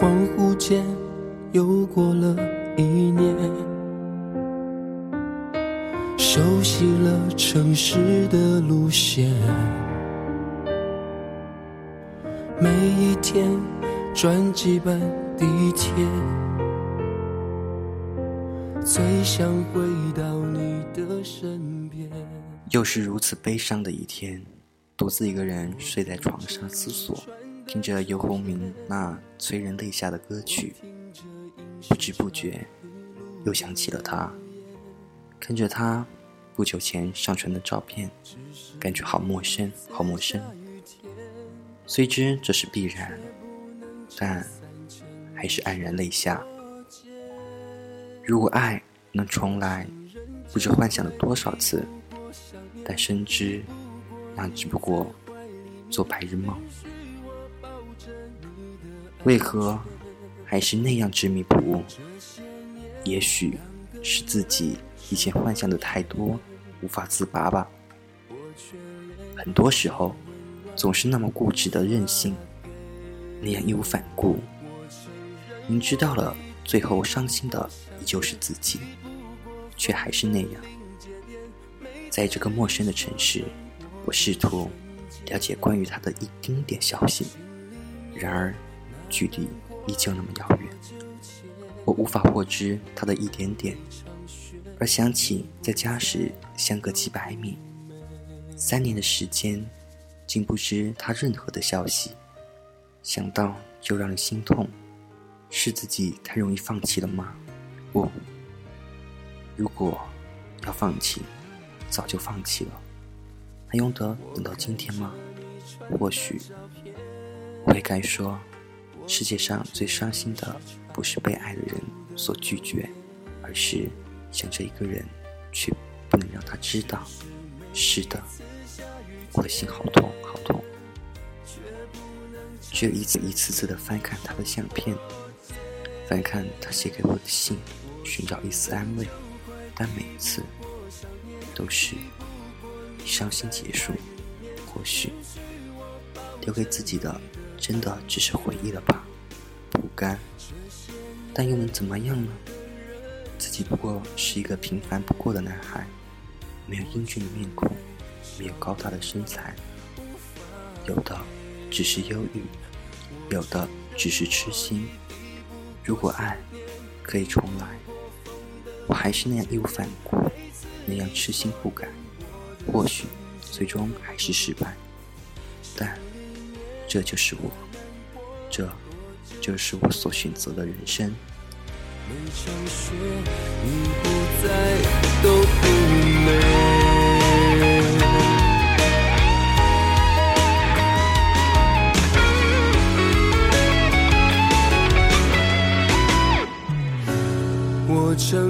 恍惚间又过了一年，熟悉了城市的路线，每一天转几班地铁，最想回到你的身边。又是如此悲伤的一天，独自一个人睡在床上思索。听着游鸿明那催人泪下的歌曲，不知不觉又想起了他。看着他不久前上传的照片，感觉好陌生，好陌生。虽知这是必然，但还是黯然泪下。如果爱能重来，不知幻想了多少次，但深知那只不过做白日梦。为何还是那样执迷不悟？也许是自己以前幻想的太多，无法自拔吧。很多时候，总是那么固执的任性，那样义无反顾。明知道了，最后伤心的依旧是自己，却还是那样。在这个陌生的城市，我试图了解关于他的一丁点消息，然而。距离依旧那么遥远，我无法获知他的一点点，而想起在家时相隔几百米，三年的时间，竟不知他任何的消息，想到就让人心痛，是自己太容易放弃了吗？不，如果要放弃，早就放弃了，还用得等到今天吗？或许，我也该说。世界上最伤心的，不是被爱的人所拒绝，而是想着一个人，却不能让他知道。是的，我的心好痛，好痛。只有一次一次次的翻看他的相片，翻看他写给我的信，寻找一丝安慰，但每次都是伤心结束。或许留给自己的。真的只是回忆了吧，不甘，但又能怎么样呢？自己不过是一个平凡不过的男孩，没有英俊的面孔，没有高大的身材，有的只是忧郁，有的只是痴心。如果爱可以重来，我还是那样义无反顾，那样痴心不改，或许最终还是失败，这就是我，这就是我所选择的人生。我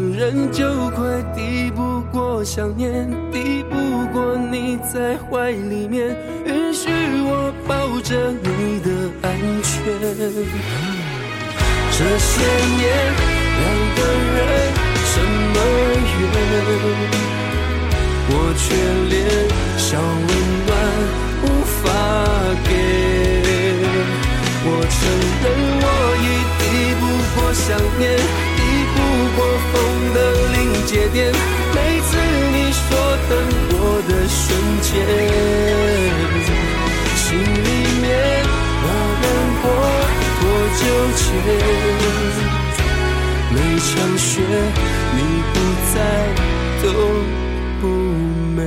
承认，就快抵不过想念，抵不过你在怀里面，允许我抱着你的安全。这些年，两个人什么远，我却连纠结。每场雪你不在都不美。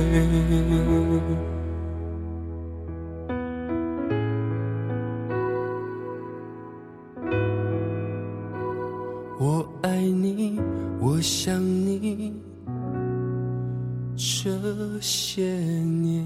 我爱你，我想你，这些年。